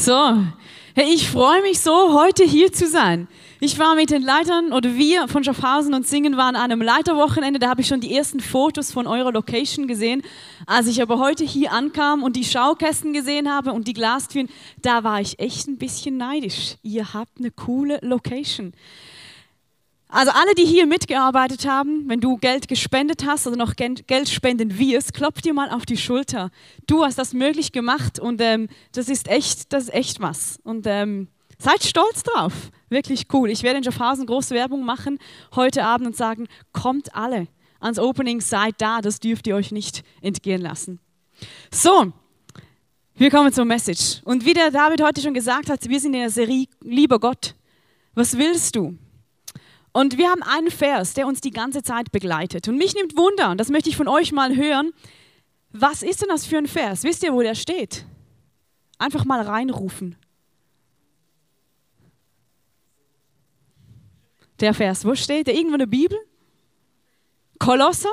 So, hey, ich freue mich so, heute hier zu sein. Ich war mit den Leitern oder wir von Schaffhausen und Singen waren an einem Leiterwochenende. Da habe ich schon die ersten Fotos von eurer Location gesehen. Als ich aber heute hier ankam und die Schaukästen gesehen habe und die Glastüren, da war ich echt ein bisschen neidisch. Ihr habt eine coole Location. Also alle, die hier mitgearbeitet haben, wenn du Geld gespendet hast oder noch Geld spenden wirst, klopf dir mal auf die Schulter. Du hast das möglich gemacht und ähm, das ist echt, das ist echt was. Und ähm, seid stolz drauf. Wirklich cool. Ich werde in Schaffhausen große Werbung machen heute Abend und sagen, kommt alle ans Opening, seid da, das dürft ihr euch nicht entgehen lassen. So, wir kommen zur Message. Und wie der David heute schon gesagt hat, wir sind in der Serie Lieber Gott. Was willst du? Und wir haben einen Vers, der uns die ganze Zeit begleitet. Und mich nimmt Wunder, und das möchte ich von euch mal hören. Was ist denn das für ein Vers? Wisst ihr, wo der steht? Einfach mal reinrufen. Der Vers, wo steht der? Irgendwo in der Bibel? Kolosser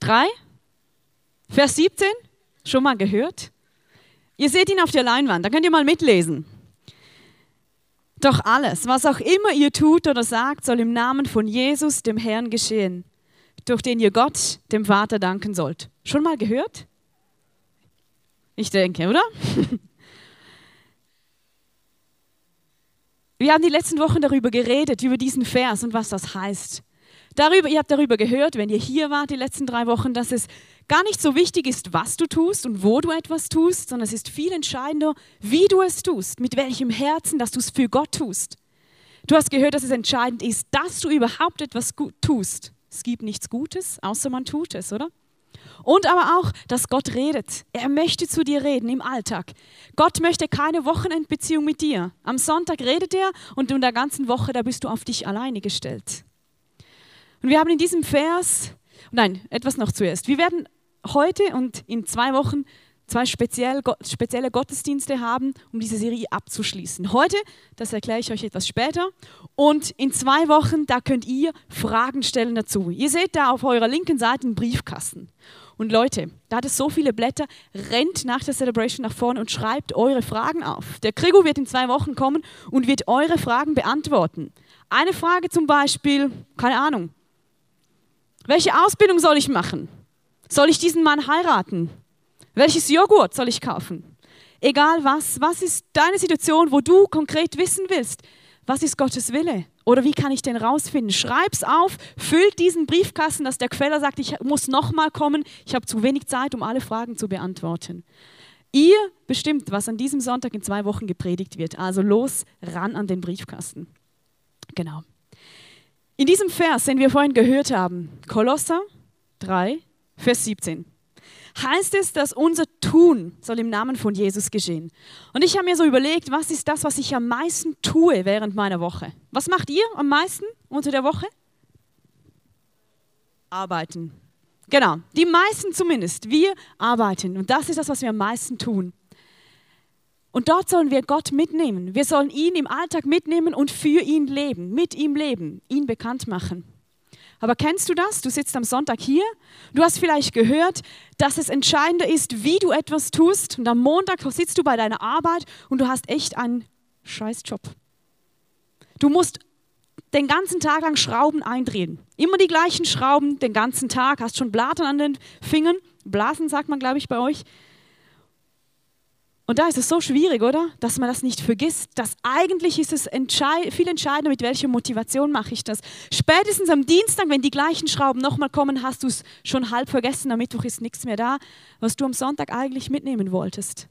3, Vers 17. Schon mal gehört? Ihr seht ihn auf der Leinwand, da könnt ihr mal mitlesen. Doch alles, was auch immer ihr tut oder sagt, soll im Namen von Jesus, dem Herrn, geschehen, durch den ihr Gott, dem Vater, danken sollt. Schon mal gehört? Ich denke, oder? Wir haben die letzten Wochen darüber geredet, über diesen Vers und was das heißt. Darüber, ihr habt darüber gehört, wenn ihr hier wart die letzten drei Wochen, dass es gar nicht so wichtig ist, was du tust und wo du etwas tust, sondern es ist viel entscheidender, wie du es tust, mit welchem Herzen, dass du es für Gott tust. Du hast gehört, dass es entscheidend ist, dass du überhaupt etwas tust. Es gibt nichts Gutes, außer man tut es, oder? Und aber auch, dass Gott redet. Er möchte zu dir reden im Alltag. Gott möchte keine Wochenendbeziehung mit dir. Am Sonntag redet er und in der ganzen Woche, da bist du auf dich alleine gestellt. Und wir haben in diesem Vers, nein, etwas noch zuerst. Wir werden heute und in zwei Wochen zwei speziell, spezielle Gottesdienste haben, um diese Serie abzuschließen. Heute, das erkläre ich euch etwas später. Und in zwei Wochen, da könnt ihr Fragen stellen dazu. Ihr seht da auf eurer linken Seite einen Briefkasten. Und Leute, da hat es so viele Blätter, rennt nach der Celebration nach vorne und schreibt eure Fragen auf. Der Krigo wird in zwei Wochen kommen und wird eure Fragen beantworten. Eine Frage zum Beispiel, keine Ahnung, welche Ausbildung soll ich machen? Soll ich diesen Mann heiraten? Welches Joghurt soll ich kaufen? Egal was, was ist deine Situation, wo du konkret wissen willst, was ist Gottes Wille? Oder wie kann ich den rausfinden? Schreib's auf, füllt diesen Briefkasten, dass der Queller sagt, ich muss nochmal kommen, ich habe zu wenig Zeit, um alle Fragen zu beantworten. Ihr bestimmt, was an diesem Sonntag in zwei Wochen gepredigt wird. Also los, ran an den Briefkasten. Genau. In diesem Vers, den wir vorhin gehört haben, Kolosser 3, Vers 17 heißt es, dass unser Tun soll im Namen von Jesus geschehen. Und ich habe mir so überlegt, was ist das, was ich am meisten tue während meiner Woche? Was macht ihr am meisten unter der Woche? Arbeiten. Genau, die meisten zumindest. Wir arbeiten. Und das ist das, was wir am meisten tun. Und dort sollen wir Gott mitnehmen. Wir sollen ihn im Alltag mitnehmen und für ihn leben, mit ihm leben, ihn bekannt machen. Aber kennst du das? Du sitzt am Sonntag hier, du hast vielleicht gehört, dass es entscheidender ist, wie du etwas tust. Und am Montag sitzt du bei deiner Arbeit und du hast echt einen Scheißjob. Du musst den ganzen Tag lang Schrauben eindrehen. Immer die gleichen Schrauben den ganzen Tag. Hast schon Blasen an den Fingern. Blasen sagt man, glaube ich, bei euch. Und da ist es so schwierig, oder? Dass man das nicht vergisst. Dass eigentlich ist es entscheid viel entscheidender, mit welcher Motivation mache ich das. Spätestens am Dienstag, wenn die gleichen Schrauben nochmal kommen, hast du es schon halb vergessen. Am Mittwoch ist nichts mehr da, was du am Sonntag eigentlich mitnehmen wolltest.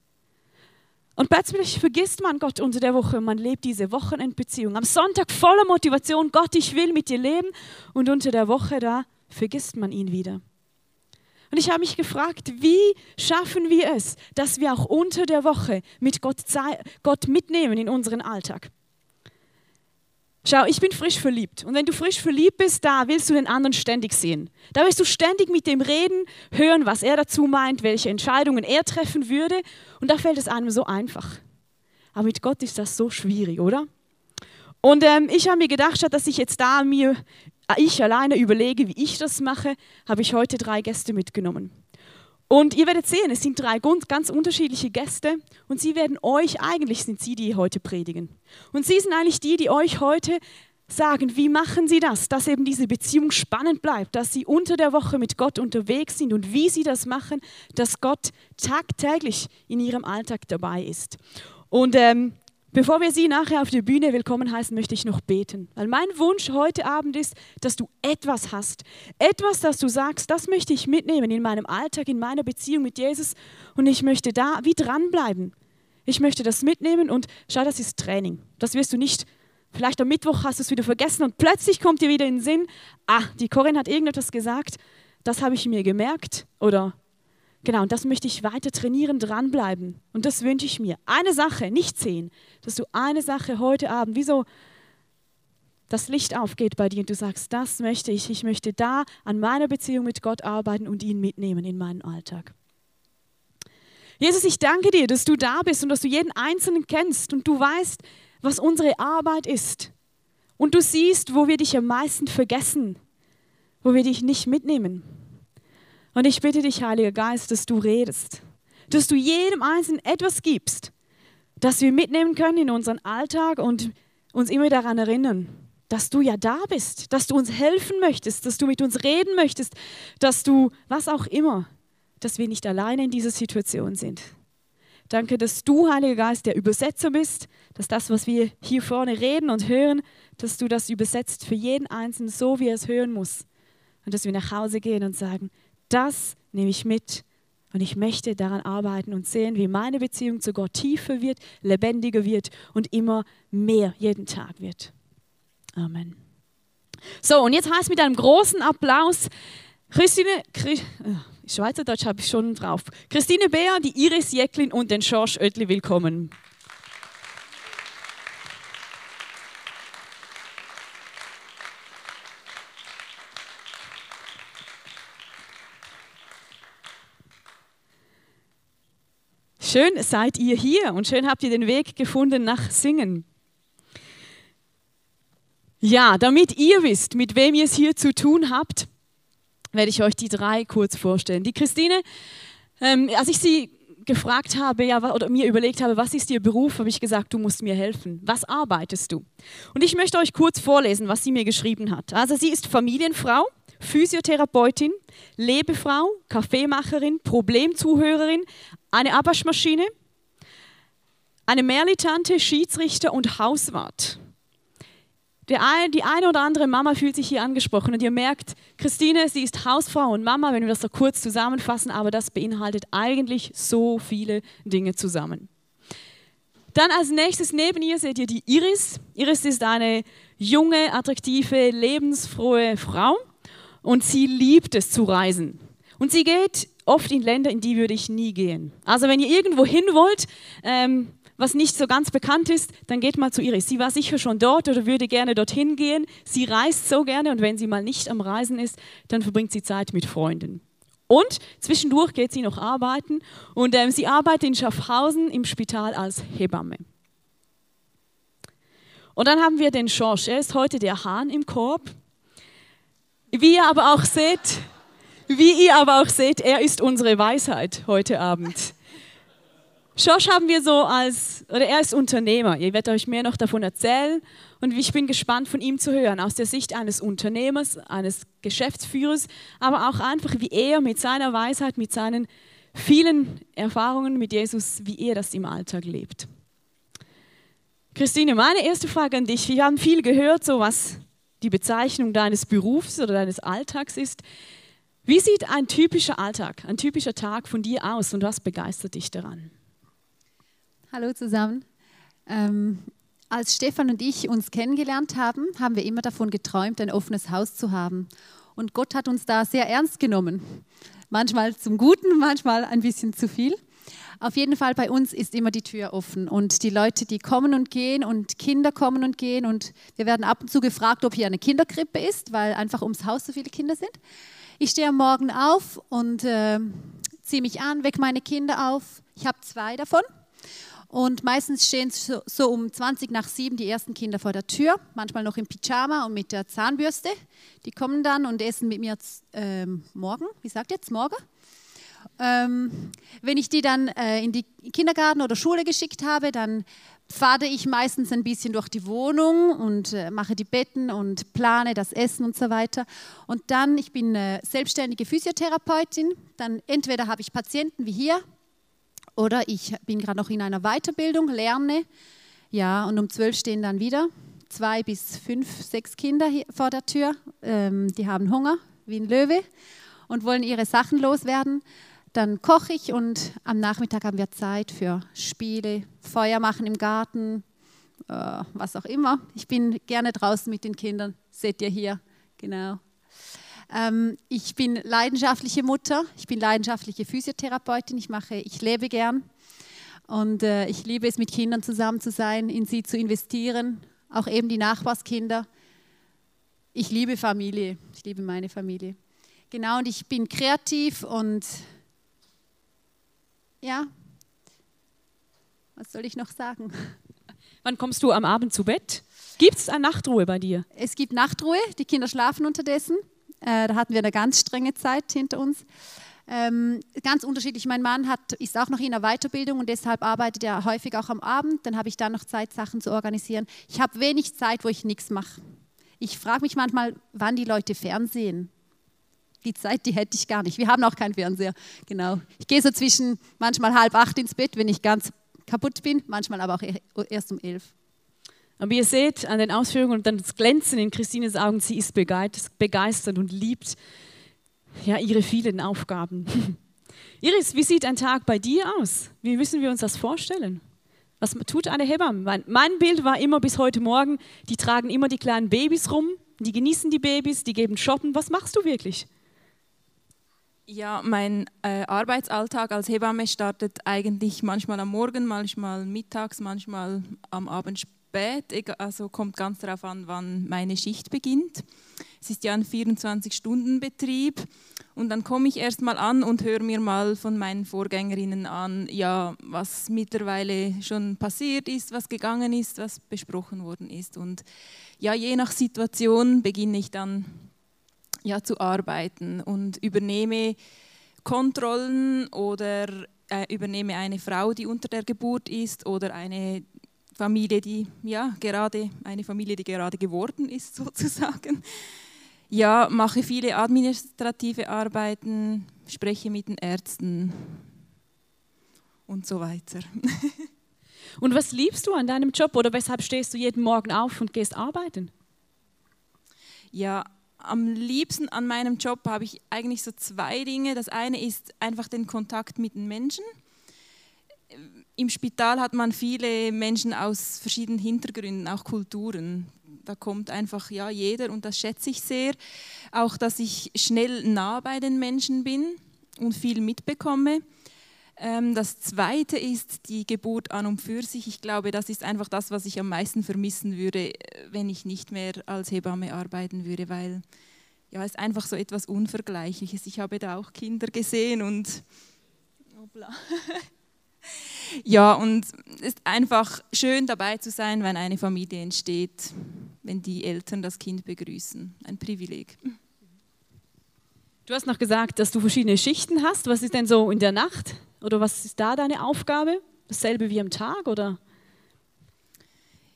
Und plötzlich vergisst man Gott unter der Woche. Man lebt diese Wochenendbeziehung. Am Sonntag voller Motivation, Gott, ich will mit dir leben. Und unter der Woche da vergisst man ihn wieder. Und ich habe mich gefragt, wie schaffen wir es, dass wir auch unter der Woche mit Gott, Gott mitnehmen in unseren Alltag? Schau, ich bin frisch verliebt. Und wenn du frisch verliebt bist, da willst du den anderen ständig sehen. Da willst du ständig mit dem reden, hören, was er dazu meint, welche Entscheidungen er treffen würde. Und da fällt es einem so einfach. Aber mit Gott ist das so schwierig, oder? Und ähm, ich habe mir gedacht, statt dass ich jetzt da mir ich alleine überlege, wie ich das mache, habe ich heute drei Gäste mitgenommen. Und ihr werdet sehen, es sind drei ganz unterschiedliche Gäste und sie werden euch, eigentlich sind sie, die heute predigen. Und sie sind eigentlich die, die euch heute sagen, wie machen sie das, dass eben diese Beziehung spannend bleibt, dass sie unter der Woche mit Gott unterwegs sind und wie sie das machen, dass Gott tagtäglich in ihrem Alltag dabei ist. Und ähm, bevor wir sie nachher auf der Bühne willkommen heißen, möchte ich noch beten, weil mein Wunsch heute Abend ist, dass du etwas hast, etwas, das du sagst, das möchte ich mitnehmen in meinem Alltag, in meiner Beziehung mit Jesus und ich möchte da wie dranbleiben. Ich möchte das mitnehmen und schau, das ist Training. Das wirst du nicht Vielleicht am Mittwoch hast du es wieder vergessen und plötzlich kommt dir wieder in den Sinn, ah, die Corinne hat irgendetwas gesagt, das habe ich mir gemerkt oder genau, und das möchte ich weiter trainieren, dranbleiben. Und das wünsche ich mir. Eine Sache, nicht zehn, dass du eine Sache heute Abend, wie so das Licht aufgeht bei dir und du sagst, das möchte ich, ich möchte da an meiner Beziehung mit Gott arbeiten und ihn mitnehmen in meinen Alltag. Jesus, ich danke dir, dass du da bist und dass du jeden Einzelnen kennst und du weißt, was unsere Arbeit ist. Und du siehst, wo wir dich am meisten vergessen, wo wir dich nicht mitnehmen. Und ich bitte dich, Heiliger Geist, dass du redest, dass du jedem Einzelnen etwas gibst, das wir mitnehmen können in unseren Alltag und uns immer daran erinnern, dass du ja da bist, dass du uns helfen möchtest, dass du mit uns reden möchtest, dass du, was auch immer, dass wir nicht alleine in dieser Situation sind. Danke, dass du, Heiliger Geist, der Übersetzer bist, dass das, was wir hier vorne reden und hören, dass du das übersetzt für jeden Einzelnen so, wie er es hören muss. Und dass wir nach Hause gehen und sagen, das nehme ich mit und ich möchte daran arbeiten und sehen, wie meine Beziehung zu Gott tiefer wird, lebendiger wird und immer mehr jeden Tag wird. Amen. So, und jetzt heißt mit einem großen Applaus Christine, Christ, Schweizerdeutsch habe ich schon drauf. Christine Beer, die Iris Jäcklin und den George Oetli willkommen. Schön seid ihr hier und schön habt ihr den Weg gefunden nach Singen. Ja, damit ihr wisst, mit wem ihr es hier zu tun habt, werde ich euch die drei kurz vorstellen. Die Christine, ähm, als ich sie gefragt habe, ja, oder mir überlegt habe, was ist ihr Beruf, habe ich gesagt, du musst mir helfen. Was arbeitest du? Und ich möchte euch kurz vorlesen, was sie mir geschrieben hat. Also sie ist Familienfrau, Physiotherapeutin, Lebefrau, Kaffeemacherin, Problemzuhörerin, eine Abwaschmaschine, eine Mehrlitante, Schiedsrichter und Hauswart. Ein, die eine oder andere Mama fühlt sich hier angesprochen und ihr merkt, Christine, sie ist Hausfrau und Mama, wenn wir das so kurz zusammenfassen, aber das beinhaltet eigentlich so viele Dinge zusammen. Dann als nächstes neben ihr seht ihr die Iris. Iris ist eine junge, attraktive, lebensfrohe Frau und sie liebt es zu reisen. Und sie geht oft in Länder, in die würde ich nie gehen. Also wenn ihr irgendwo hin wollt, ähm, was nicht so ganz bekannt ist, dann geht mal zu Iris. Sie war sicher schon dort oder würde gerne dorthin gehen. Sie reist so gerne und wenn sie mal nicht am Reisen ist, dann verbringt sie Zeit mit Freunden. Und zwischendurch geht sie noch arbeiten und ähm, sie arbeitet in Schaffhausen im Spital als Hebamme. Und dann haben wir den Schorsch. Er ist heute der Hahn im Korb. Wie ihr aber auch seht, wie ihr aber auch seht, er ist unsere Weisheit heute Abend. Josh haben wir so als, oder er ist Unternehmer. Ihr werdet euch mehr noch davon erzählen. Und ich bin gespannt von ihm zu hören, aus der Sicht eines Unternehmers, eines Geschäftsführers, aber auch einfach, wie er mit seiner Weisheit, mit seinen vielen Erfahrungen mit Jesus, wie er das im Alltag lebt. Christine, meine erste Frage an dich. Wir haben viel gehört, so was die Bezeichnung deines Berufs oder deines Alltags ist. Wie sieht ein typischer Alltag, ein typischer Tag von dir aus und was begeistert dich daran? Hallo zusammen. Ähm, als Stefan und ich uns kennengelernt haben, haben wir immer davon geträumt, ein offenes Haus zu haben. Und Gott hat uns da sehr ernst genommen. Manchmal zum Guten, manchmal ein bisschen zu viel. Auf jeden Fall bei uns ist immer die Tür offen und die Leute, die kommen und gehen und Kinder kommen und gehen und wir werden ab und zu gefragt, ob hier eine Kinderkrippe ist, weil einfach ums Haus so viele Kinder sind. Ich stehe am Morgen auf und äh, ziehe mich an, wecke meine Kinder auf. Ich habe zwei davon und meistens stehen so, so, um 20 nach 7 die ersten Kinder vor der Tür, manchmal noch im Pyjama und mit der Zahnbürste. Die kommen dann und essen mit mir ähm, morgen, wie sagt ihr jetzt, morgen? Ähm, wenn ich die dann äh, in die Kindergarten oder Schule geschickt habe, dann pfade ich meistens ein bisschen durch die Wohnung und äh, mache die Betten und plane das Essen und so weiter. Und dann, ich bin äh, selbstständige Physiotherapeutin, dann entweder habe ich Patienten wie hier oder ich bin gerade noch in einer Weiterbildung, lerne. Ja, und um zwölf stehen dann wieder zwei bis fünf, sechs Kinder vor der Tür. Ähm, die haben Hunger wie ein Löwe und wollen ihre Sachen loswerden. Dann koche ich und am Nachmittag haben wir Zeit für Spiele, Feuer machen im Garten, äh, was auch immer. Ich bin gerne draußen mit den Kindern, seht ihr hier, genau. Ähm, ich bin leidenschaftliche Mutter, ich bin leidenschaftliche Physiotherapeutin, ich mache, ich lebe gern und äh, ich liebe es, mit Kindern zusammen zu sein, in sie zu investieren, auch eben die Nachbarskinder. Ich liebe Familie, ich liebe meine Familie. Genau, und ich bin kreativ und ja, was soll ich noch sagen? Wann kommst du am Abend zu Bett? Gibt es eine Nachtruhe bei dir? Es gibt Nachtruhe, die Kinder schlafen unterdessen. Äh, da hatten wir eine ganz strenge Zeit hinter uns. Ähm, ganz unterschiedlich. Mein Mann hat, ist auch noch in der Weiterbildung und deshalb arbeitet er häufig auch am Abend. Dann habe ich da noch Zeit, Sachen zu organisieren. Ich habe wenig Zeit, wo ich nichts mache. Ich frage mich manchmal, wann die Leute Fernsehen. Die Zeit, die hätte ich gar nicht. Wir haben auch keinen Fernseher. Genau. Ich gehe so zwischen manchmal halb acht ins Bett, wenn ich ganz kaputt bin, manchmal aber auch erst um elf. Aber ihr seht an den Ausführungen und dann das Glänzen in Christines Augen, sie ist begeistert und liebt ja, ihre vielen Aufgaben. Iris, wie sieht ein Tag bei dir aus? Wie müssen wir uns das vorstellen? Was tut eine Hebamme? Mein Bild war immer bis heute Morgen, die tragen immer die kleinen Babys rum, die genießen die Babys, die geben Shoppen. Was machst du wirklich? Ja, mein äh, Arbeitsalltag als Hebamme startet eigentlich manchmal am Morgen, manchmal mittags, manchmal am Abend spät. Also kommt ganz darauf an, wann meine Schicht beginnt. Es ist ja ein 24-Stunden-Betrieb. Und dann komme ich erst mal an und höre mir mal von meinen Vorgängerinnen an, ja, was mittlerweile schon passiert ist, was gegangen ist, was besprochen worden ist. Und ja, je nach Situation beginne ich dann ja, zu arbeiten und übernehme Kontrollen oder äh, übernehme eine Frau, die unter der Geburt ist oder eine Familie, die ja gerade eine Familie, die gerade geworden ist sozusagen ja, mache viele administrative Arbeiten, spreche mit den Ärzten und so weiter. und was liebst du an deinem Job oder weshalb stehst du jeden Morgen auf und gehst arbeiten? Ja, am liebsten an meinem Job habe ich eigentlich so zwei Dinge. Das eine ist einfach den Kontakt mit den Menschen. Im Spital hat man viele Menschen aus verschiedenen Hintergründen, auch Kulturen da kommt einfach ja jeder und das schätze ich sehr. Auch, dass ich schnell nah bei den Menschen bin und viel mitbekomme. Ähm, das Zweite ist die Geburt an und für sich. Ich glaube, das ist einfach das, was ich am meisten vermissen würde, wenn ich nicht mehr als Hebamme arbeiten würde, weil ja, es einfach so etwas Unvergleichliches. Ich habe da auch Kinder gesehen und ja, und es ist einfach schön dabei zu sein, wenn eine Familie entsteht wenn die Eltern das Kind begrüßen. Ein Privileg. Du hast noch gesagt, dass du verschiedene Schichten hast. Was ist denn so in der Nacht? Oder was ist da deine Aufgabe? Dasselbe wie am Tag, oder?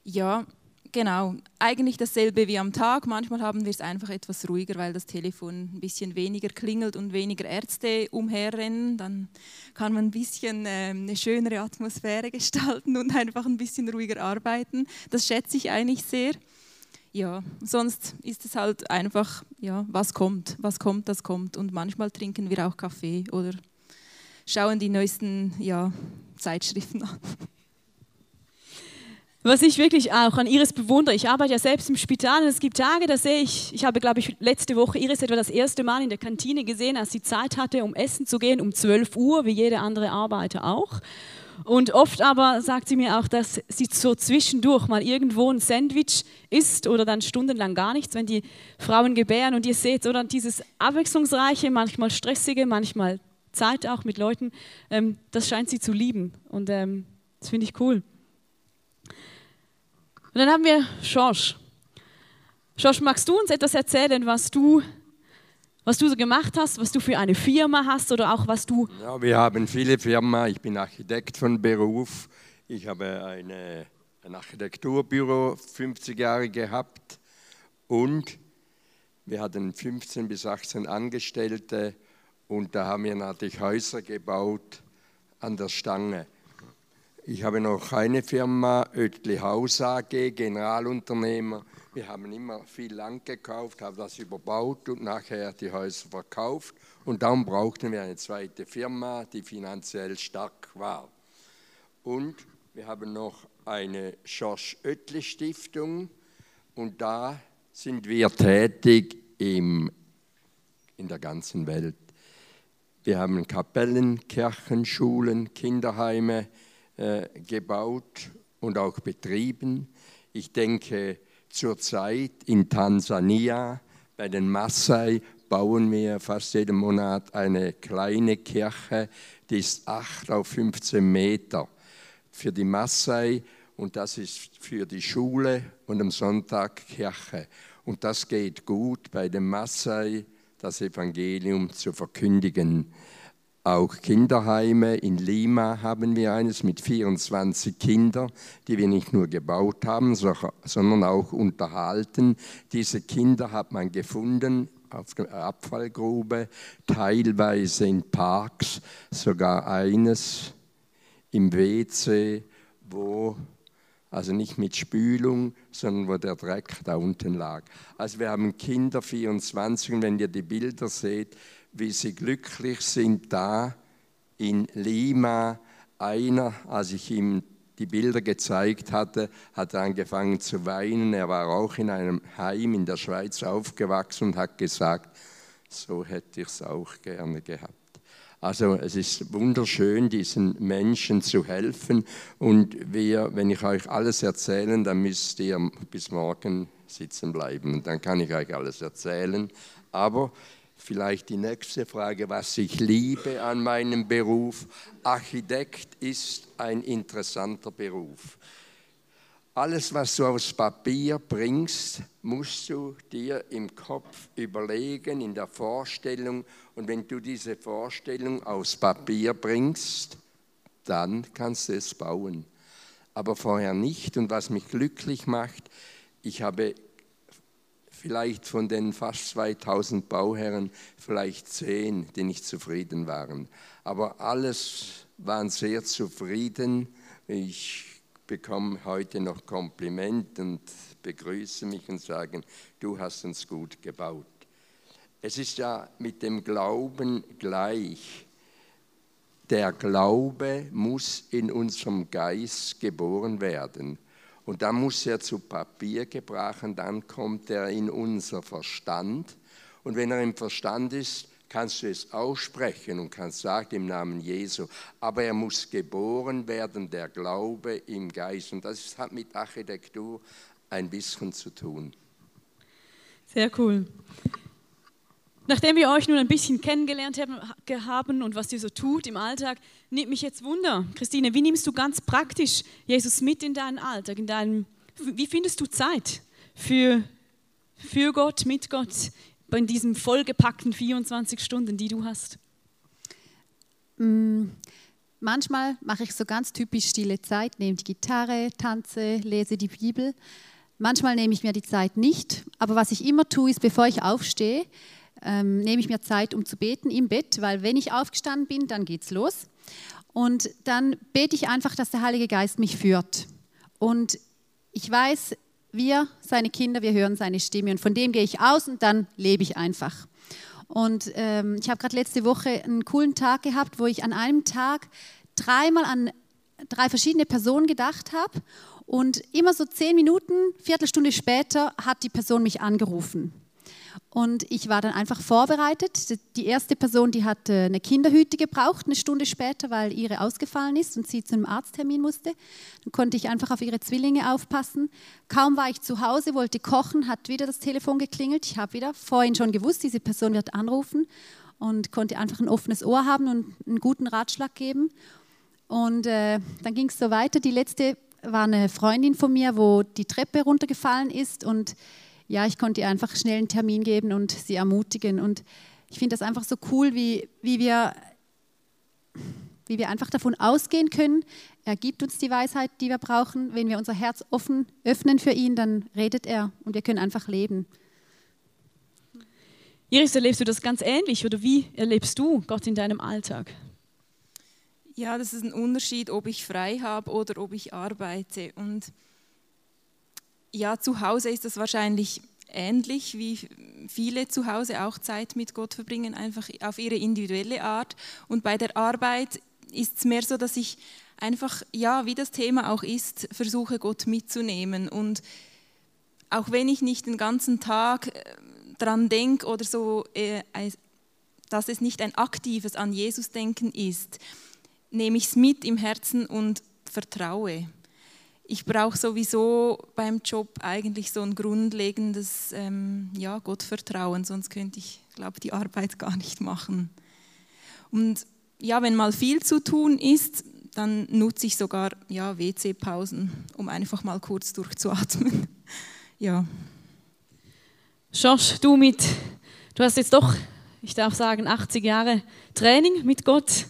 Ja, genau. Eigentlich dasselbe wie am Tag. Manchmal haben wir es einfach etwas ruhiger, weil das Telefon ein bisschen weniger klingelt und weniger Ärzte umherrennen. Dann kann man ein bisschen äh, eine schönere Atmosphäre gestalten und einfach ein bisschen ruhiger arbeiten. Das schätze ich eigentlich sehr ja, sonst ist es halt einfach, ja, was kommt, was kommt, das kommt. Und manchmal trinken wir auch Kaffee oder schauen die neuesten ja, Zeitschriften an. Was ich wirklich auch an Iris bewundere, ich arbeite ja selbst im Spital und es gibt Tage, da sehe ich, ich habe glaube ich letzte Woche Iris etwa das erste Mal in der Kantine gesehen, als sie Zeit hatte, um essen zu gehen, um 12 Uhr, wie jede andere Arbeiter auch. Und oft aber sagt sie mir auch, dass sie so zwischendurch mal irgendwo ein Sandwich isst oder dann stundenlang gar nichts, wenn die Frauen gebären. Und ihr seht, oder dieses abwechslungsreiche, manchmal stressige, manchmal Zeit auch mit Leuten, ähm, das scheint sie zu lieben. Und ähm, das finde ich cool. Und dann haben wir Schorsch. Schorsch, magst du uns etwas erzählen, was du was du so gemacht hast, was du für eine Firma hast oder auch was du. Ja, wir haben viele Firmen. Ich bin Architekt von Beruf. Ich habe eine, ein Architekturbüro 50 Jahre gehabt und wir hatten 15 bis 18 Angestellte und da haben wir natürlich Häuser gebaut an der Stange. Ich habe noch eine Firma, Oetli Haus AG, Generalunternehmer. Wir haben immer viel Land gekauft, haben das überbaut und nachher die Häuser verkauft. Und darum brauchten wir eine zweite Firma, die finanziell stark war. Und wir haben noch eine Schorsch Oetli Stiftung und da sind wir tätig im, in der ganzen Welt. Wir haben Kapellen, Kirchen, Schulen, Kinderheime äh, gebaut und auch betrieben. Ich denke, zurzeit in Tansania bei den Maasai bauen wir fast jeden Monat eine kleine Kirche, die ist 8 auf 15 Meter für die Massai und das ist für die Schule und am Sonntag Kirche. Und das geht gut bei den Massai, das Evangelium zu verkündigen. Auch Kinderheime in Lima haben wir eines mit 24 Kindern, die wir nicht nur gebaut haben, sondern auch unterhalten. Diese Kinder hat man gefunden auf der Abfallgrube, teilweise in Parks, sogar eines im WC, wo, also nicht mit Spülung, sondern wo der Dreck da unten lag. Also wir haben Kinder 24 und wenn ihr die Bilder seht, wie sie glücklich sind da in Lima. Einer, als ich ihm die Bilder gezeigt hatte, hat angefangen zu weinen. Er war auch in einem Heim in der Schweiz aufgewachsen und hat gesagt, so hätte ich es auch gerne gehabt. Also es ist wunderschön, diesen Menschen zu helfen. Und wir, wenn ich euch alles erzähle, dann müsst ihr bis morgen sitzen bleiben. Und dann kann ich euch alles erzählen. Aber vielleicht die nächste Frage, was ich liebe an meinem Beruf. Architekt ist ein interessanter Beruf. Alles, was du aufs Papier bringst, musst du dir im Kopf überlegen, in der Vorstellung. Und wenn du diese Vorstellung aufs Papier bringst, dann kannst du es bauen. Aber vorher nicht. Und was mich glücklich macht, ich habe vielleicht von den fast 2000 Bauherren vielleicht zehn, die nicht zufrieden waren. Aber alles waren sehr zufrieden. Ich bekomme heute noch Kompliment und begrüße mich und sagen, du hast uns gut gebaut. Es ist ja mit dem Glauben gleich. Der Glaube muss in unserem Geist geboren werden. Und dann muss er zu Papier gebracht und dann kommt er in unser Verstand. Und wenn er im Verstand ist, kannst du es aussprechen und kannst sagen im Namen Jesu. Aber er muss geboren werden, der Glaube im Geist. Und das hat mit Architektur ein bisschen zu tun. Sehr cool. Nachdem wir euch nun ein bisschen kennengelernt haben und was ihr so tut im Alltag, nimmt mich jetzt Wunder. Christine, wie nimmst du ganz praktisch Jesus mit in deinen Alltag? In deinem, wie findest du Zeit für, für Gott, mit Gott in diesen vollgepackten 24 Stunden, die du hast? Mm, manchmal mache ich so ganz typisch stille Zeit, nehme die Gitarre, tanze, lese die Bibel. Manchmal nehme ich mir die Zeit nicht, aber was ich immer tue, ist, bevor ich aufstehe, ähm, nehme ich mir Zeit, um zu beten im Bett, weil wenn ich aufgestanden bin, dann geht's los. Und dann bete ich einfach, dass der Heilige Geist mich führt. Und ich weiß, wir, seine Kinder, wir hören seine Stimme und von dem gehe ich aus und dann lebe ich einfach. Und ähm, ich habe gerade letzte Woche einen coolen Tag gehabt, wo ich an einem Tag dreimal an drei verschiedene Personen gedacht habe und immer so zehn Minuten, Viertelstunde später hat die Person mich angerufen. Und ich war dann einfach vorbereitet. Die erste Person, die hat eine Kinderhüte gebraucht, eine Stunde später, weil ihre ausgefallen ist und sie zu einem Arzttermin musste. Dann konnte ich einfach auf ihre Zwillinge aufpassen. Kaum war ich zu Hause, wollte kochen, hat wieder das Telefon geklingelt. Ich habe wieder vorhin schon gewusst, diese Person wird anrufen und konnte einfach ein offenes Ohr haben und einen guten Ratschlag geben. Und äh, dann ging es so weiter. Die letzte war eine Freundin von mir, wo die Treppe runtergefallen ist und ja, ich konnte ihr einfach schnell einen Termin geben und sie ermutigen. Und Ich finde das einfach so cool, wie, wie, wir, wie wir einfach davon ausgehen können, er gibt uns die Weisheit, die wir brauchen. Wenn wir unser Herz offen öffnen für ihn, dann redet er und wir können einfach leben. Iris, erlebst du das ganz ähnlich oder wie erlebst du Gott in deinem Alltag? Ja, das ist ein Unterschied, ob ich frei habe oder ob ich arbeite. Und ja, zu Hause ist das wahrscheinlich ähnlich, wie viele zu Hause auch Zeit mit Gott verbringen, einfach auf ihre individuelle Art. Und bei der Arbeit ist es mehr so, dass ich einfach, ja, wie das Thema auch ist, versuche Gott mitzunehmen. Und auch wenn ich nicht den ganzen Tag äh, dran denke oder so, äh, dass es nicht ein aktives an Jesus denken ist, nehme ich es mit im Herzen und vertraue. Ich brauche sowieso beim Job eigentlich so ein grundlegendes ähm, ja, Gottvertrauen, sonst könnte ich, glaube die Arbeit gar nicht machen. Und ja, wenn mal viel zu tun ist, dann nutze ich sogar ja, WC-Pausen, um einfach mal kurz durchzuatmen. ja. Josh, du mit, du hast jetzt doch, ich darf sagen, 80 Jahre Training mit Gott.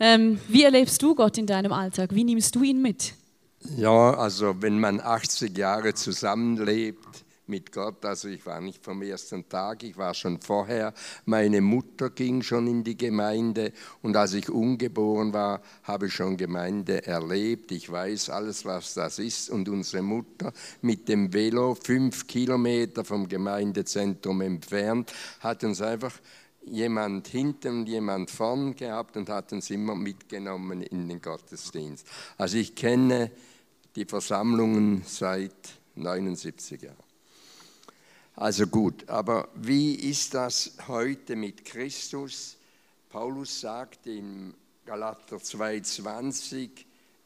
Ähm, wie erlebst du Gott in deinem Alltag? Wie nimmst du ihn mit? Ja, also wenn man 80 Jahre zusammenlebt, mit Gott. Also ich war nicht vom ersten Tag, ich war schon vorher. Meine Mutter ging schon in die Gemeinde und als ich ungeboren war, habe ich schon Gemeinde erlebt. Ich weiß alles, was das ist. Und unsere Mutter mit dem Velo fünf Kilometer vom Gemeindezentrum entfernt hat uns einfach jemand hinten und jemand vorn gehabt und hat uns immer mitgenommen in den Gottesdienst. Also ich kenne die Versammlungen seit 79 Jahren. Also gut, aber wie ist das heute mit Christus? Paulus sagt in Galater 2,20,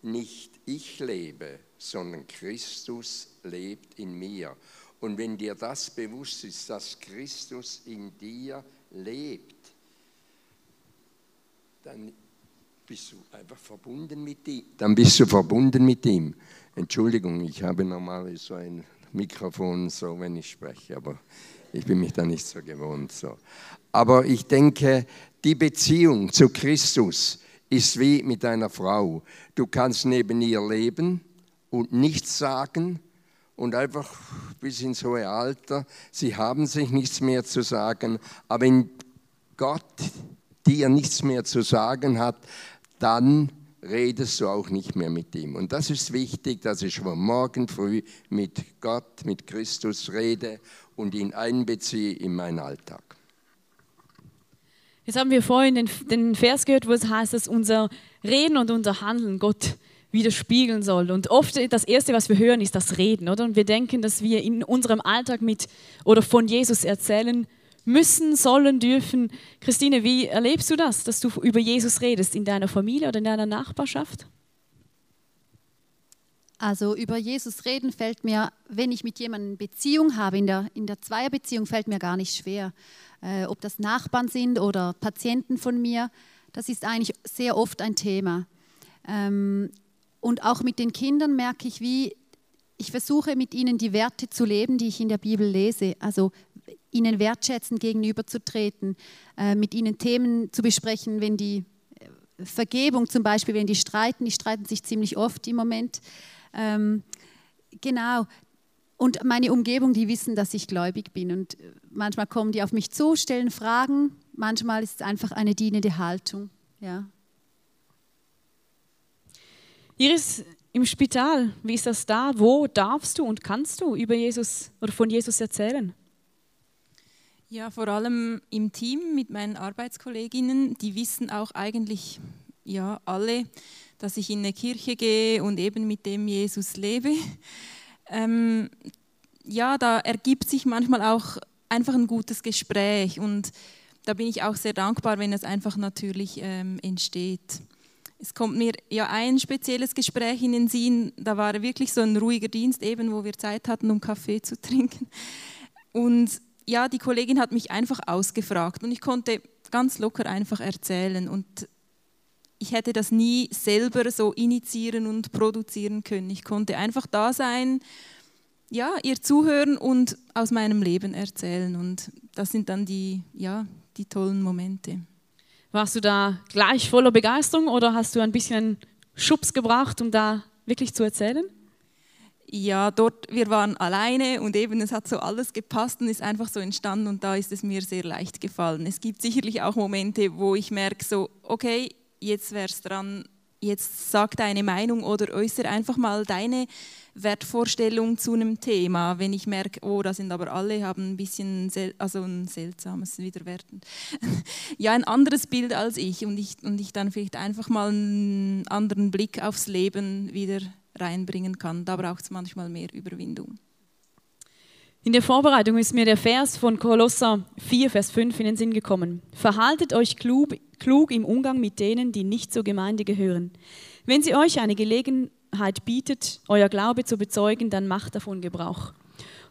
nicht ich lebe, sondern Christus lebt in mir. Und wenn dir das bewusst ist, dass Christus in dir lebt, dann bist du einfach verbunden mit ihm. Dann bist du verbunden mit ihm. Entschuldigung, ich habe normalerweise so ein Mikrofon, so wenn ich spreche, aber ich bin mich da nicht so gewohnt. So. Aber ich denke, die Beziehung zu Christus ist wie mit einer Frau. Du kannst neben ihr leben und nichts sagen und einfach bis ins hohe Alter, sie haben sich nichts mehr zu sagen, aber wenn Gott dir nichts mehr zu sagen hat, dann redest du auch nicht mehr mit ihm. Und das ist wichtig, dass ich schon morgen früh mit Gott, mit Christus rede und ihn einbeziehe in meinen Alltag. Jetzt haben wir vorhin den, den Vers gehört, wo es heißt, dass unser Reden und unser Handeln Gott widerspiegeln soll. Und oft das Erste, was wir hören, ist das Reden, oder? Und wir denken, dass wir in unserem Alltag mit oder von Jesus erzählen müssen, sollen, dürfen. Christine, wie erlebst du das, dass du über Jesus redest in deiner Familie oder in deiner Nachbarschaft? Also über Jesus reden fällt mir, wenn ich mit jemandem Beziehung habe, in der, in der Zweierbeziehung fällt mir gar nicht schwer. Äh, ob das Nachbarn sind oder Patienten von mir, das ist eigentlich sehr oft ein Thema. Ähm, und auch mit den Kindern merke ich, wie ich versuche mit ihnen die Werte zu leben, die ich in der Bibel lese. Also ihnen wertschätzend gegenüberzutreten, äh, mit ihnen Themen zu besprechen, wenn die äh, Vergebung zum Beispiel, wenn die streiten, die streiten sich ziemlich oft im Moment. Ähm, genau. Und meine Umgebung, die wissen, dass ich gläubig bin. Und äh, manchmal kommen die auf mich zu, stellen Fragen. Manchmal ist es einfach eine dienende Haltung. Ja. Iris, im Spital, wie ist das da? Wo darfst du und kannst du über Jesus oder von Jesus erzählen? Ja, vor allem im Team mit meinen Arbeitskolleginnen, die wissen auch eigentlich ja alle, dass ich in eine Kirche gehe und eben mit dem Jesus lebe. Ähm, ja, da ergibt sich manchmal auch einfach ein gutes Gespräch und da bin ich auch sehr dankbar, wenn es einfach natürlich ähm, entsteht. Es kommt mir ja ein spezielles Gespräch in den Sinn, da war wirklich so ein ruhiger Dienst eben, wo wir Zeit hatten, um Kaffee zu trinken. Und ja, die Kollegin hat mich einfach ausgefragt und ich konnte ganz locker einfach erzählen und ich hätte das nie selber so initiieren und produzieren können. Ich konnte einfach da sein, ja, ihr zuhören und aus meinem Leben erzählen und das sind dann die, ja, die tollen Momente. Warst du da gleich voller Begeisterung oder hast du ein bisschen Schubs gebraucht, um da wirklich zu erzählen? Ja, dort, wir waren alleine und eben es hat so alles gepasst und ist einfach so entstanden und da ist es mir sehr leicht gefallen. Es gibt sicherlich auch Momente, wo ich merke so, okay, jetzt wäre es dran, jetzt sag deine Meinung oder äußere einfach mal deine Wertvorstellung zu einem Thema. Wenn ich merke, oh, da sind aber alle, haben ein bisschen, also ein seltsames, wieder wertend, ja, ein anderes Bild als ich und, ich und ich dann vielleicht einfach mal einen anderen Blick aufs Leben wieder reinbringen kann. Da braucht es manchmal mehr Überwindung. In der Vorbereitung ist mir der Vers von Kolosser 4, Vers 5 in den Sinn gekommen. Verhaltet euch klug, klug im Umgang mit denen, die nicht zur Gemeinde gehören. Wenn sie euch eine Gelegenheit bietet, euer Glaube zu bezeugen, dann macht davon Gebrauch.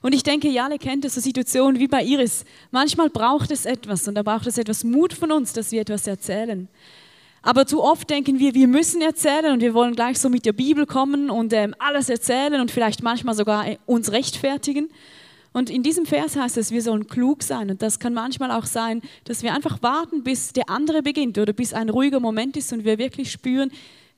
Und ich denke, ihr alle kennt so Situationen wie bei Iris. Manchmal braucht es etwas und da braucht es etwas Mut von uns, dass wir etwas erzählen. Aber zu oft denken wir, wir müssen erzählen und wir wollen gleich so mit der Bibel kommen und ähm, alles erzählen und vielleicht manchmal sogar äh, uns rechtfertigen. Und in diesem Vers heißt es, wir sollen klug sein. Und das kann manchmal auch sein, dass wir einfach warten, bis der andere beginnt oder bis ein ruhiger Moment ist und wir wirklich spüren,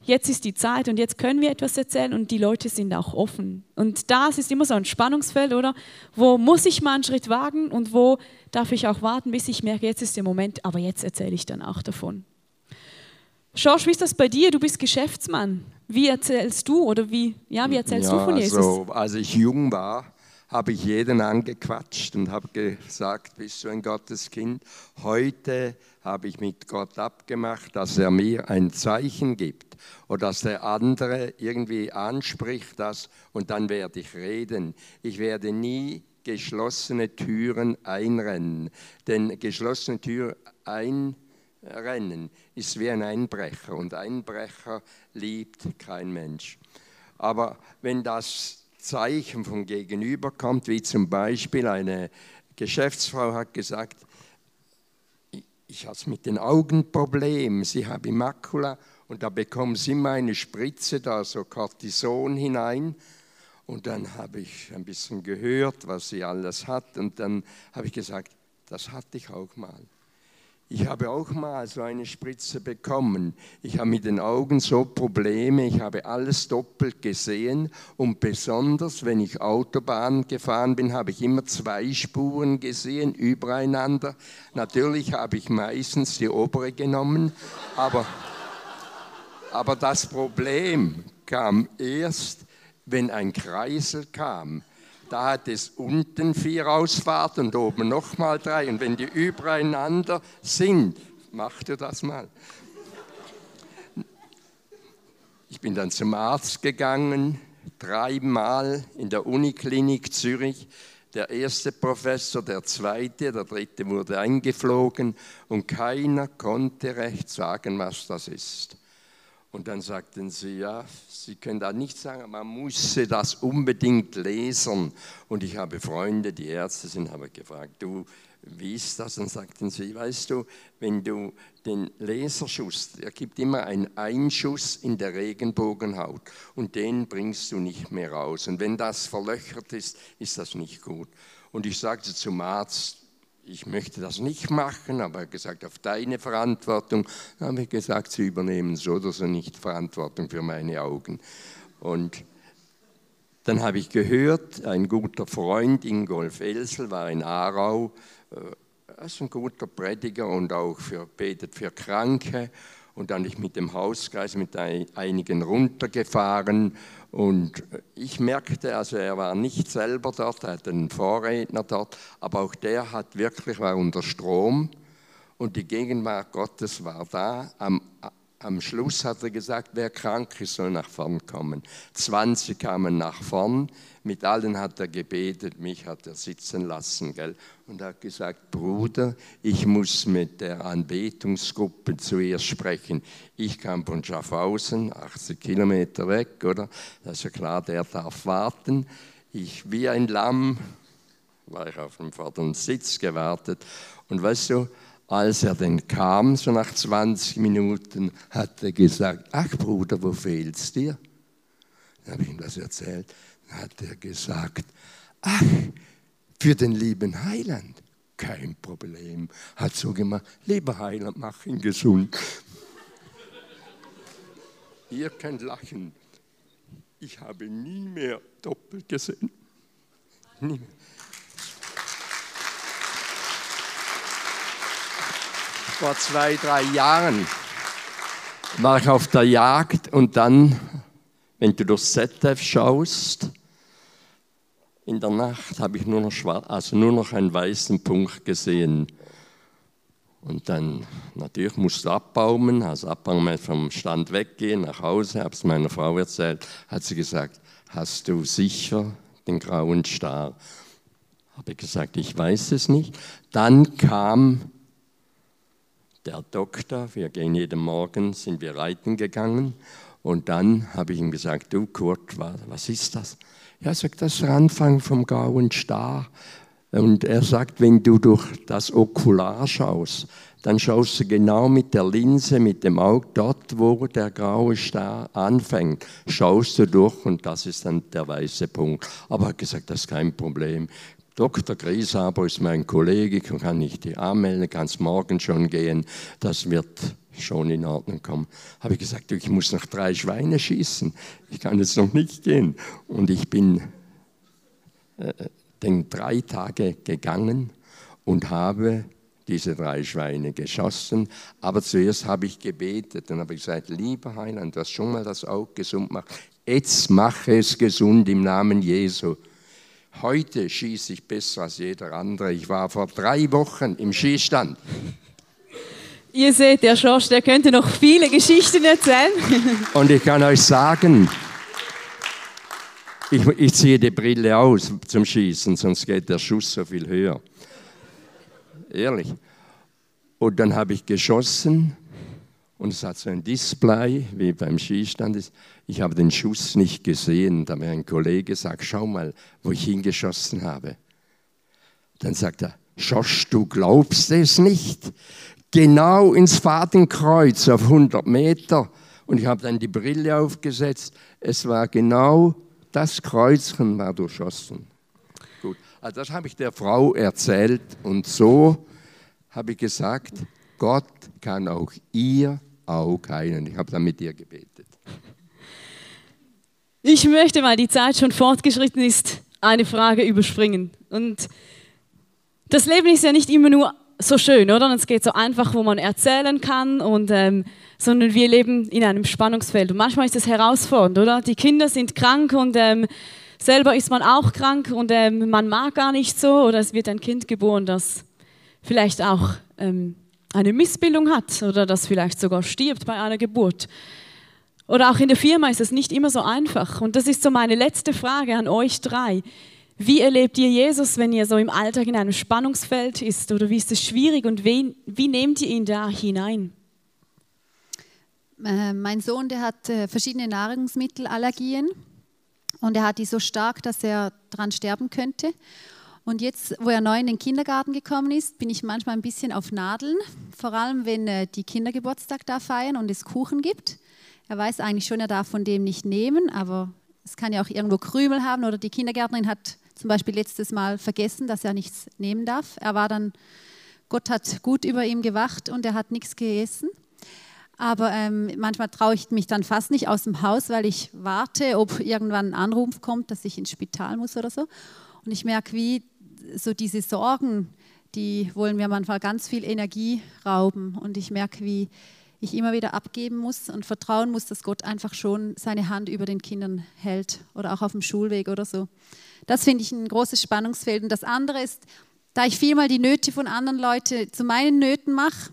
jetzt ist die Zeit und jetzt können wir etwas erzählen und die Leute sind auch offen. Und das ist immer so ein Spannungsfeld, oder? Wo muss ich mal einen Schritt wagen und wo darf ich auch warten, bis ich merke, jetzt ist der Moment, aber jetzt erzähle ich dann auch davon. Schorsch, wie ist das bei dir? Du bist Geschäftsmann. Wie erzählst du oder wie, ja, wie erzählst ja, du von Jesus? Also, als ich jung war, habe ich jeden angequatscht und habe gesagt, bist du ein Gotteskind? Heute habe ich mit Gott abgemacht, dass er mir ein Zeichen gibt oder dass der andere irgendwie anspricht das und dann werde ich reden. Ich werde nie geschlossene Türen einrennen, denn geschlossene Türen einrennen Rennen ist wie ein Einbrecher und Einbrecher liebt kein Mensch. Aber wenn das Zeichen vom Gegenüber kommt, wie zum Beispiel eine Geschäftsfrau hat gesagt, ich habe mit den Augen Problem, sie habe Makula und da bekommen sie immer eine Spritze, da so Cortison hinein. Und dann habe ich ein bisschen gehört, was sie alles hat und dann habe ich gesagt, das hatte ich auch mal. Ich habe auch mal so eine Spritze bekommen. Ich habe mit den Augen so Probleme, ich habe alles doppelt gesehen und besonders, wenn ich Autobahn gefahren bin, habe ich immer zwei Spuren gesehen, übereinander. Natürlich habe ich meistens die obere genommen, aber, aber das Problem kam erst, wenn ein Kreisel kam. Da hat es unten vier Ausfahrten und oben nochmal drei. Und wenn die übereinander sind, macht ihr das mal. Ich bin dann zum Arzt gegangen, dreimal in der Uniklinik Zürich. Der erste Professor, der zweite, der dritte wurde eingeflogen und keiner konnte recht sagen, was das ist. Und dann sagten sie, ja, Sie können da nicht sagen, man muss das unbedingt lesen. Und ich habe Freunde, die Ärzte sind, habe gefragt, du, wie ist das? Und sagten sie, weißt du, wenn du den Laserschuss, er gibt immer einen Einschuss in der Regenbogenhaut und den bringst du nicht mehr raus. Und wenn das verlöchert ist, ist das nicht gut. Und ich sagte zum Arzt, ich möchte das nicht machen, aber er hat gesagt, auf deine Verantwortung. Dann habe ich gesagt, sie übernehmen so oder so nicht Verantwortung für meine Augen. Und dann habe ich gehört, ein guter Freund, Ingolf Elsel, war in Aarau, er ist ein guter Prediger und auch für, betet für Kranke. Und dann ich mit dem Hauskreis mit einigen runtergefahren und ich merkte, also er war nicht selber dort, er hatte einen Vorredner dort, aber auch der hat wirklich war unter Strom und die Gegenwart Gottes war da. Am, am Schluss hat er gesagt, wer krank ist, soll nach vorn kommen. 20 kamen nach vorn, mit allen hat er gebetet, mich hat er sitzen lassen. Gell? Und hat gesagt, Bruder, ich muss mit der Anbetungsgruppe zuerst sprechen. Ich kam von Schaffhausen, 80 Kilometer weg, oder? Das ist ja klar, der darf warten. Ich wie ein Lamm war ich auf dem vorderen Sitz gewartet. Und weißt du, als er dann kam, so nach 20 Minuten, hat er gesagt, ach Bruder, wo fehlt's dir? Dann habe ich ihm das erzählt hat er gesagt, ach, für den lieben Heiland. kein Problem. Hat so gemacht, lieber Heiland, mach ihn gesund. Ihr könnt lachen. Ich habe nie mehr doppelt gesehen. Nie mehr. Vor zwei, drei Jahren war ich auf der Jagd und dann, wenn du durch ZDF schaust, in der Nacht habe ich nur noch, schwarz, also nur noch einen weißen Punkt gesehen. Und dann, natürlich musste abbaumen, also abbaumen, vom Stand weggehen, nach Hause, habe es meiner Frau erzählt, hat sie gesagt, hast du sicher den grauen Star? Habe ich gesagt, ich weiß es nicht. Dann kam der Doktor, wir gehen jeden Morgen, sind wir reiten gegangen und dann habe ich ihm gesagt, du Kurt, was ist das? Ja, sagt, das ist der Anfang vom grauen Star. Und er sagt, wenn du durch das Okular schaust, dann schaust du genau mit der Linse, mit dem Auge, dort, wo der graue Star anfängt, schaust du durch und das ist dann der weiße Punkt. Aber er hat gesagt, das ist kein Problem. Dr. Griesaber ist mein Kollege, kann ich die anmelden, kann es morgen schon gehen, das wird schon in Ordnung kommen. Habe ich gesagt, ich muss noch drei Schweine schießen, ich kann jetzt noch nicht gehen. Und ich bin äh, den drei Tage gegangen und habe diese drei Schweine geschossen. Aber zuerst habe ich gebetet und habe gesagt, lieber Heiland, du hast schon mal das Auge gesund gemacht. Jetzt mache es gesund im Namen Jesu. Heute schieße ich besser als jeder andere. Ich war vor drei Wochen im Schießstand. Ihr seht, der Schorsch, der könnte noch viele Geschichten erzählen. Und ich kann euch sagen, ich, ich ziehe die Brille aus zum Schießen, sonst geht der Schuss so viel höher. Ehrlich. Und dann habe ich geschossen und es hat so ein Display, wie beim Schießstand ist. Ich habe den Schuss nicht gesehen. Da mir ein Kollege gesagt, schau mal, wo ich hingeschossen habe. Dann sagt er, Schosch, du glaubst es nicht genau ins Fadenkreuz auf 100 Meter. Und ich habe dann die Brille aufgesetzt. Es war genau das Kreuzchen war durchschossen. Gut, also das habe ich der Frau erzählt und so habe ich gesagt, Gott kann auch ihr Auge heilen. Ich habe dann mit ihr gebetet. Ich möchte, weil die Zeit schon fortgeschritten ist, eine Frage überspringen. Und das Leben ist ja nicht immer nur so schön, oder? Und es geht so einfach, wo man erzählen kann, und, ähm, sondern wir leben in einem Spannungsfeld. Und manchmal ist es herausfordernd, oder? Die Kinder sind krank und ähm, selber ist man auch krank und ähm, man mag gar nicht so, oder es wird ein Kind geboren, das vielleicht auch ähm, eine Missbildung hat oder das vielleicht sogar stirbt bei einer Geburt. Oder auch in der Firma ist es nicht immer so einfach. Und das ist so meine letzte Frage an euch drei. Wie erlebt ihr Jesus, wenn ihr so im Alltag in einem Spannungsfeld ist? Oder wie ist es schwierig und wie, wie nehmt ihr ihn da hinein? Äh, mein Sohn, der hat äh, verschiedene Nahrungsmittelallergien und er hat die so stark, dass er daran sterben könnte. Und jetzt, wo er neu in den Kindergarten gekommen ist, bin ich manchmal ein bisschen auf Nadeln, vor allem wenn äh, die Kinder Geburtstag da feiern und es Kuchen gibt. Er weiß eigentlich schon, er darf von dem nicht nehmen, aber es kann ja auch irgendwo Krümel haben oder die Kindergärtnerin hat zum Beispiel letztes Mal vergessen, dass er nichts nehmen darf. Er war dann, Gott hat gut über ihm gewacht und er hat nichts gegessen. Aber ähm, manchmal traue ich mich dann fast nicht aus dem Haus, weil ich warte, ob irgendwann ein Anruf kommt, dass ich ins Spital muss oder so. Und ich merke, wie so diese Sorgen, die wollen mir manchmal ganz viel Energie rauben. Und ich merke, wie ich immer wieder abgeben muss und vertrauen muss, dass Gott einfach schon seine Hand über den Kindern hält oder auch auf dem Schulweg oder so. Das finde ich ein großes Spannungsfeld. Und das andere ist, da ich vielmal die Nöte von anderen Leuten zu meinen Nöten mache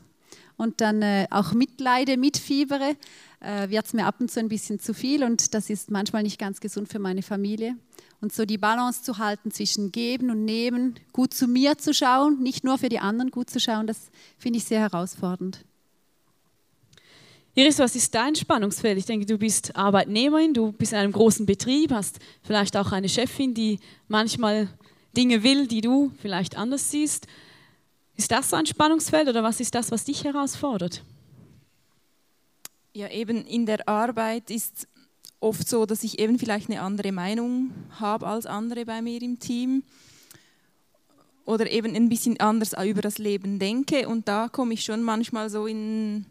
und dann äh, auch mitleide, mitfiebere, äh, wird es mir ab und zu ein bisschen zu viel und das ist manchmal nicht ganz gesund für meine Familie. Und so die Balance zu halten zwischen Geben und Nehmen, gut zu mir zu schauen, nicht nur für die anderen gut zu schauen, das finde ich sehr herausfordernd. Iris, was ist dein Spannungsfeld? Ich denke, du bist Arbeitnehmerin, du bist in einem großen Betrieb, hast vielleicht auch eine Chefin, die manchmal Dinge will, die du vielleicht anders siehst. Ist das so ein Spannungsfeld oder was ist das, was dich herausfordert? Ja, eben in der Arbeit ist oft so, dass ich eben vielleicht eine andere Meinung habe als andere bei mir im Team. oder eben ein bisschen anders über das Leben denke. Und da komme ich schon manchmal so in,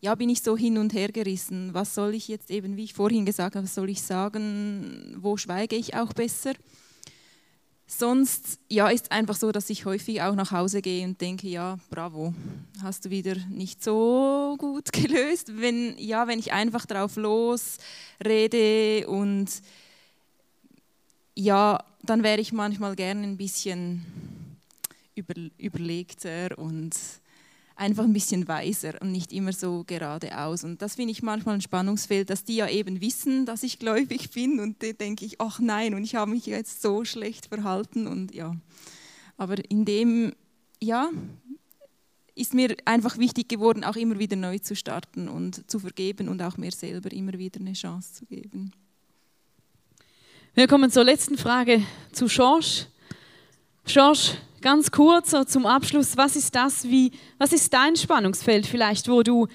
ja, bin ich so hin und her gerissen. Was soll ich jetzt eben, wie ich vorhin gesagt habe, was soll ich sagen? Wo schweige ich auch besser? Sonst ja, ist einfach so, dass ich häufig auch nach Hause gehe und denke, ja, bravo, hast du wieder nicht so gut gelöst. Wenn, ja, wenn ich einfach drauf los rede und ja, dann wäre ich manchmal gerne ein bisschen über, überlegter und einfach ein bisschen weiser und nicht immer so geradeaus. Und das finde ich manchmal ein Spannungsfeld, dass die ja eben wissen, dass ich gläubig bin und da denke ich, ach nein, und ich habe mich jetzt so schlecht verhalten und ja. Aber in dem, ja, ist mir einfach wichtig geworden, auch immer wieder neu zu starten und zu vergeben und auch mir selber immer wieder eine Chance zu geben. Wir kommen zur letzten Frage zu George. George, ganz kurz so zum Abschluss, was ist das, wie, was ist dein Spannungsfeld vielleicht, wo du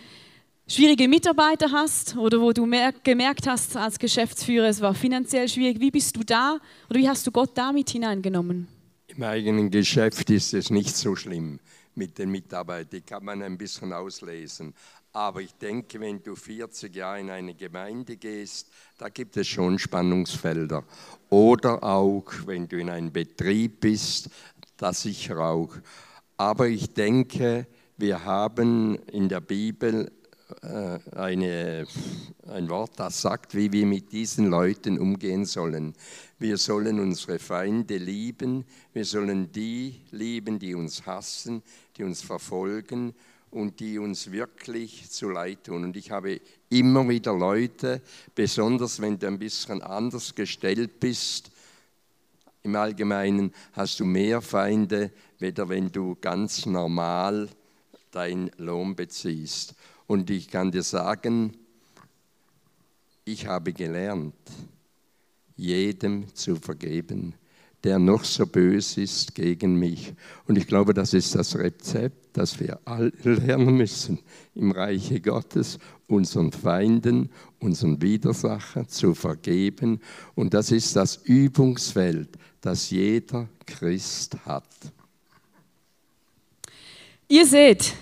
schwierige Mitarbeiter hast oder wo du gemerkt hast als Geschäftsführer, es war finanziell schwierig. Wie bist du da oder wie hast du Gott damit hineingenommen? Im eigenen Geschäft ist es nicht so schlimm mit den Mitarbeitern, die kann man ein bisschen auslesen. Aber ich denke, wenn du 40 Jahre in eine Gemeinde gehst, da gibt es schon Spannungsfelder. Oder auch, wenn du in einem Betrieb bist, das sicher auch. Aber ich denke, wir haben in der Bibel äh, eine, ein Wort, das sagt, wie wir mit diesen Leuten umgehen sollen. Wir sollen unsere Feinde lieben, wir sollen die lieben, die uns hassen, die uns verfolgen und die uns wirklich zu leid tun. Und ich habe immer wieder Leute, besonders wenn du ein bisschen anders gestellt bist, im Allgemeinen hast du mehr Feinde, weder wenn du ganz normal deinen Lohn beziehst. Und ich kann dir sagen, ich habe gelernt, jedem zu vergeben, der noch so böse ist gegen mich. Und ich glaube, das ist das Rezept, das wir alle lernen müssen im Reiche Gottes, unseren Feinden, unseren Widersachern zu vergeben. Und das ist das Übungsfeld, das jeder Christ hat. Ihr seht,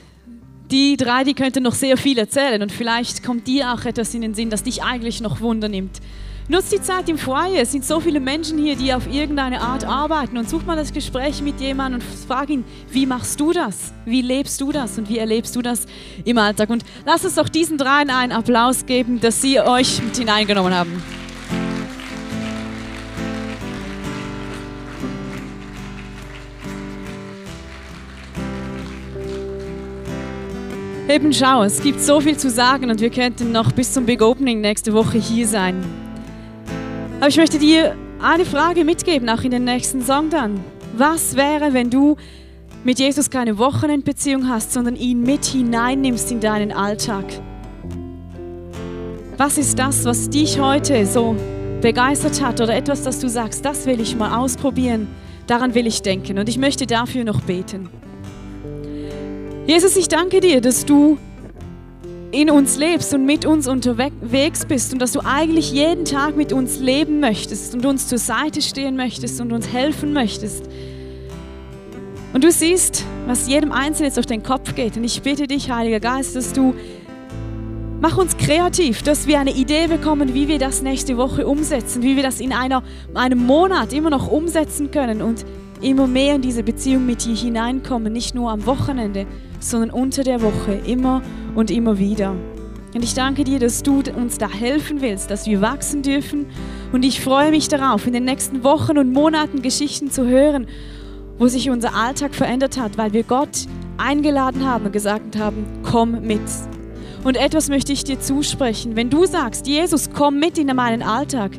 die drei, die könnten noch sehr viel erzählen und vielleicht kommt dir auch etwas in den Sinn, das dich eigentlich noch Wunder nimmt. Nutzt die Zeit im Foyer. Es sind so viele Menschen hier, die auf irgendeine Art arbeiten. Und such mal das Gespräch mit jemandem und frag ihn, wie machst du das? Wie lebst du das? Und wie erlebst du das im Alltag? Und lasst uns doch diesen dreien einen Applaus geben, dass sie euch mit hineingenommen haben. Eben schau, es gibt so viel zu sagen und wir könnten noch bis zum Big Opening nächste Woche hier sein. Aber ich möchte dir eine Frage mitgeben, auch in den nächsten Song dann. Was wäre, wenn du mit Jesus keine Wochenendbeziehung hast, sondern ihn mit hineinnimmst in deinen Alltag? Was ist das, was dich heute so begeistert hat oder etwas, das du sagst, das will ich mal ausprobieren, daran will ich denken und ich möchte dafür noch beten. Jesus, ich danke dir, dass du in uns lebst und mit uns unterwegs bist und dass du eigentlich jeden Tag mit uns leben möchtest und uns zur Seite stehen möchtest und uns helfen möchtest. Und du siehst, was jedem Einzelnen jetzt auf den Kopf geht. Und ich bitte dich, Heiliger Geist, dass du Mach uns kreativ, dass wir eine Idee bekommen, wie wir das nächste Woche umsetzen, wie wir das in einer, einem Monat immer noch umsetzen können und immer mehr in diese Beziehung mit dir hineinkommen, nicht nur am Wochenende, sondern unter der Woche, immer und immer wieder. Und ich danke dir, dass du uns da helfen willst, dass wir wachsen dürfen. Und ich freue mich darauf, in den nächsten Wochen und Monaten Geschichten zu hören, wo sich unser Alltag verändert hat, weil wir Gott eingeladen haben und gesagt haben, komm mit. Und etwas möchte ich dir zusprechen. Wenn du sagst, Jesus, komm mit in meinen Alltag.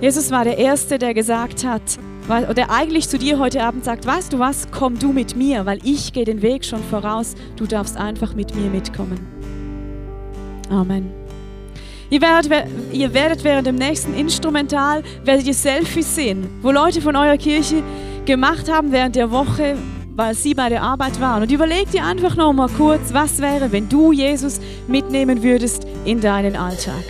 Jesus war der Erste, der gesagt hat, der eigentlich zu dir heute Abend sagt, weißt du was, komm du mit mir, weil ich gehe den Weg schon voraus, du darfst einfach mit mir mitkommen. Amen. Ihr werdet, ihr werdet während dem nächsten Instrumental, werdet ihr Selfies sehen, wo Leute von eurer Kirche gemacht haben während der Woche, weil sie bei der Arbeit waren. Und überleg dir einfach noch mal kurz, was wäre, wenn du Jesus mitnehmen würdest in deinen Alltag.